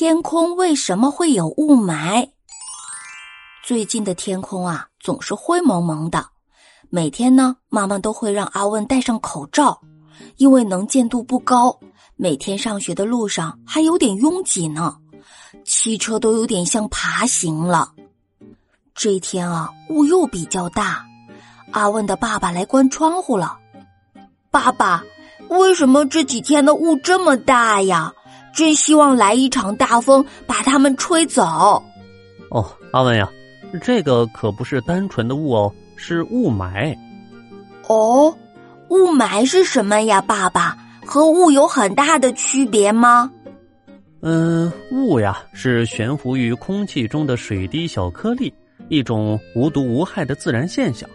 天空为什么会有雾霾？最近的天空啊，总是灰蒙蒙的。每天呢，妈妈都会让阿问戴上口罩，因为能见度不高。每天上学的路上还有点拥挤呢，汽车都有点像爬行了。这一天啊，雾又比较大。阿问的爸爸来关窗户了。爸爸，为什么这几天的雾这么大呀？真希望来一场大风，把它们吹走。哦，阿文呀，这个可不是单纯的雾哦，是雾霾。哦，雾霾是什么呀，爸爸？和雾有很大的区别吗？嗯，雾呀是悬浮于空气中的水滴小颗粒，一种无毒无害的自然现象；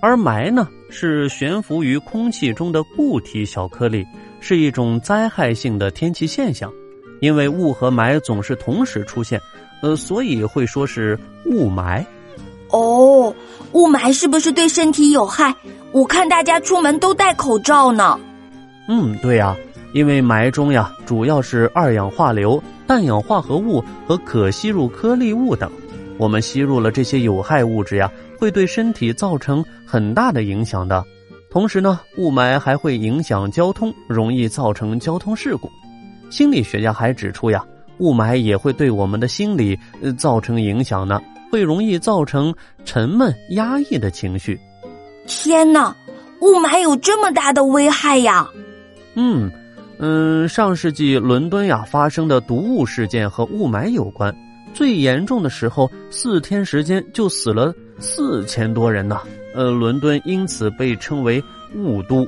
而霾呢是悬浮于空气中的固体小颗粒。是一种灾害性的天气现象，因为雾和霾总是同时出现，呃，所以会说是雾霾。哦，雾霾是不是对身体有害？我看大家出门都戴口罩呢。嗯，对呀，因为霾中呀主要是二氧化硫、氮氧化合物和可吸入颗粒物等，我们吸入了这些有害物质呀，会对身体造成很大的影响的。同时呢，雾霾还会影响交通，容易造成交通事故。心理学家还指出呀，雾霾也会对我们的心理造成影响呢，会容易造成沉闷、压抑的情绪。天哪，雾霾有这么大的危害呀！嗯嗯，上世纪伦敦呀发生的毒雾事件和雾霾有关，最严重的时候，四天时间就死了四千多人呢。呃，伦敦因此被称为雾都，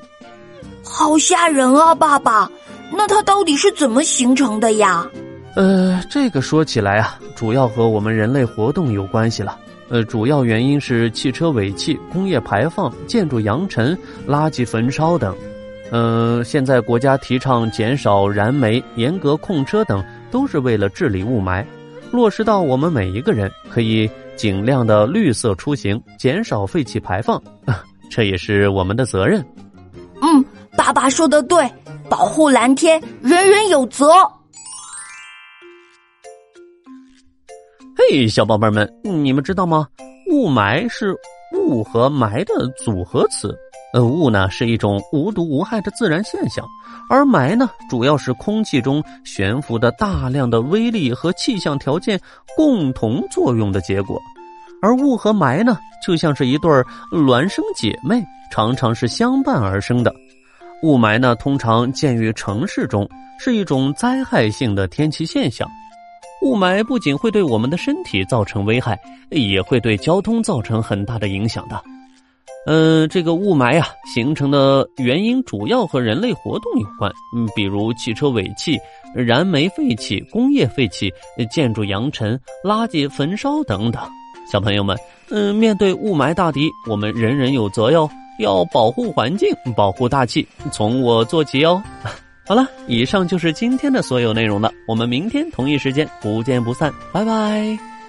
好吓人啊！爸爸，那它到底是怎么形成的呀？呃，这个说起来啊，主要和我们人类活动有关系了。呃，主要原因是汽车尾气、工业排放、建筑扬尘、垃圾焚烧等。嗯，现在国家提倡减少燃煤、严格控车等，都是为了治理雾霾，落实到我们每一个人可以。尽量的绿色出行，减少废气排放，这也是我们的责任。嗯，爸爸说的对，保护蓝天，人人有责。嘿，小宝贝们，你们知道吗？雾霾是雾和霾的组合词。呃，雾呢是一种无毒无害的自然现象，而霾呢主要是空气中悬浮的大量的微粒和气象条件共同作用的结果。而雾和霾呢，就像是一对孪生姐妹，常常是相伴而生的。雾霾呢，通常见于城市中，是一种灾害性的天气现象。雾霾不仅会对我们的身体造成危害，也会对交通造成很大的影响的。嗯，这个雾霾呀形成的原因主要和人类活动有关，嗯，比如汽车尾气、燃煤废气、工业废气、建筑扬尘、垃圾焚烧等等。小朋友们，嗯，面对雾霾大敌，我们人人有责哟，要保护环境，保护大气，从我做起哦。好了，以上就是今天的所有内容了，我们明天同一时间不见不散，拜拜。